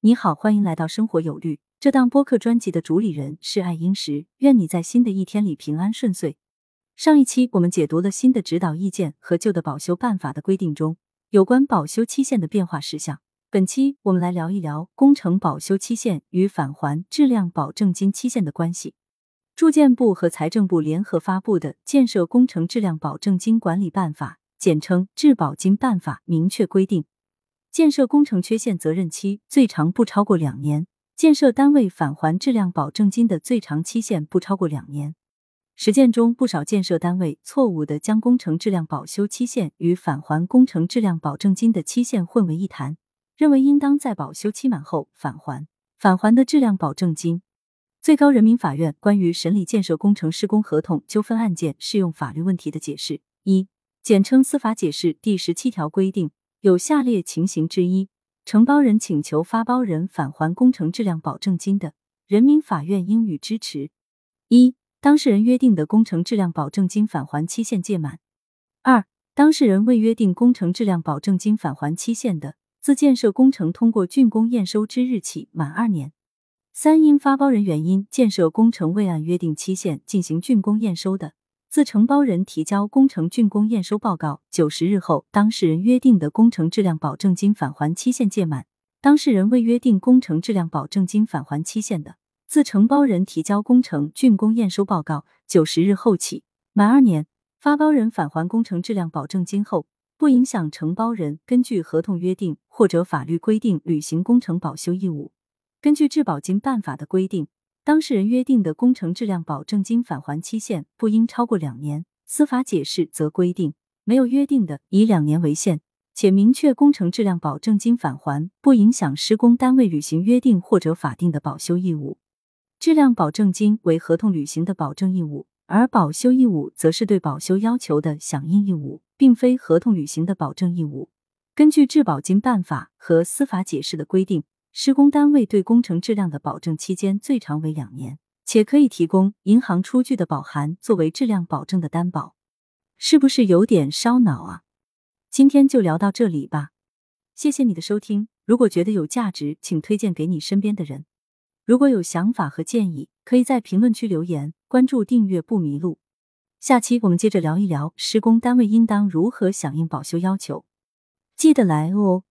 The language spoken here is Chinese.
你好，欢迎来到生活有律。这档播客专辑的主理人是爱英石，愿你在新的一天里平安顺遂。上一期我们解读了新的指导意见和旧的保修办法的规定中有关保修期限的变化事项。本期我们来聊一聊工程保修期限与返还质量保证金期限的关系。住建部和财政部联合发布的《建设工程质量保证金管理办法》（简称《质保金办法》）明确规定，建设工程缺陷责任期最长不超过两年。建设单位返还质量保证金的最长期限不超过两年。实践中，不少建设单位错误的将工程质量保修期限与返还工程质量保证金的期限混为一谈，认为应当在保修期满后返还返还的质量保证金。最高人民法院关于审理建设工程施工合同纠纷案件适用法律问题的解释一，简称司法解释第十七条规定，有下列情形之一。承包人请求发包人返还工程质量保证金的，人民法院应予支持：一、当事人约定的工程质量保证金返还期限届满；二、当事人未约定工程质量保证金返还期限的，自建设工程通过竣工验收之日起满二年；三、因发包人原因，建设工程未按约定期限进行竣工验收的。自承包人提交工程竣工验收报告九十日后，当事人约定的工程质量保证金返还期限届满；当事人未约定工程质量保证金返还期限的，自承包人提交工程竣工验收报告九十日后起满二年，发包人返还工程质量保证金后，不影响承包人根据合同约定或者法律规定履行工程保修义务。根据质保金办法的规定。当事人约定的工程质量保证金返还期限不应超过两年，司法解释则规定，没有约定的，以两年为限，且明确工程质量保证金返还不影响施工单位履行约定或者法定的保修义务。质量保证金为合同履行的保证义务，而保修义务则是对保修要求的响应义务，并非合同履行的保证义务。根据质保金办法和司法解释的规定。施工单位对工程质量的保证期间最长为两年，且可以提供银行出具的保函作为质量保证的担保，是不是有点烧脑啊？今天就聊到这里吧，谢谢你的收听。如果觉得有价值，请推荐给你身边的人。如果有想法和建议，可以在评论区留言。关注订阅不迷路。下期我们接着聊一聊施工单位应当如何响应保修要求，记得来哦。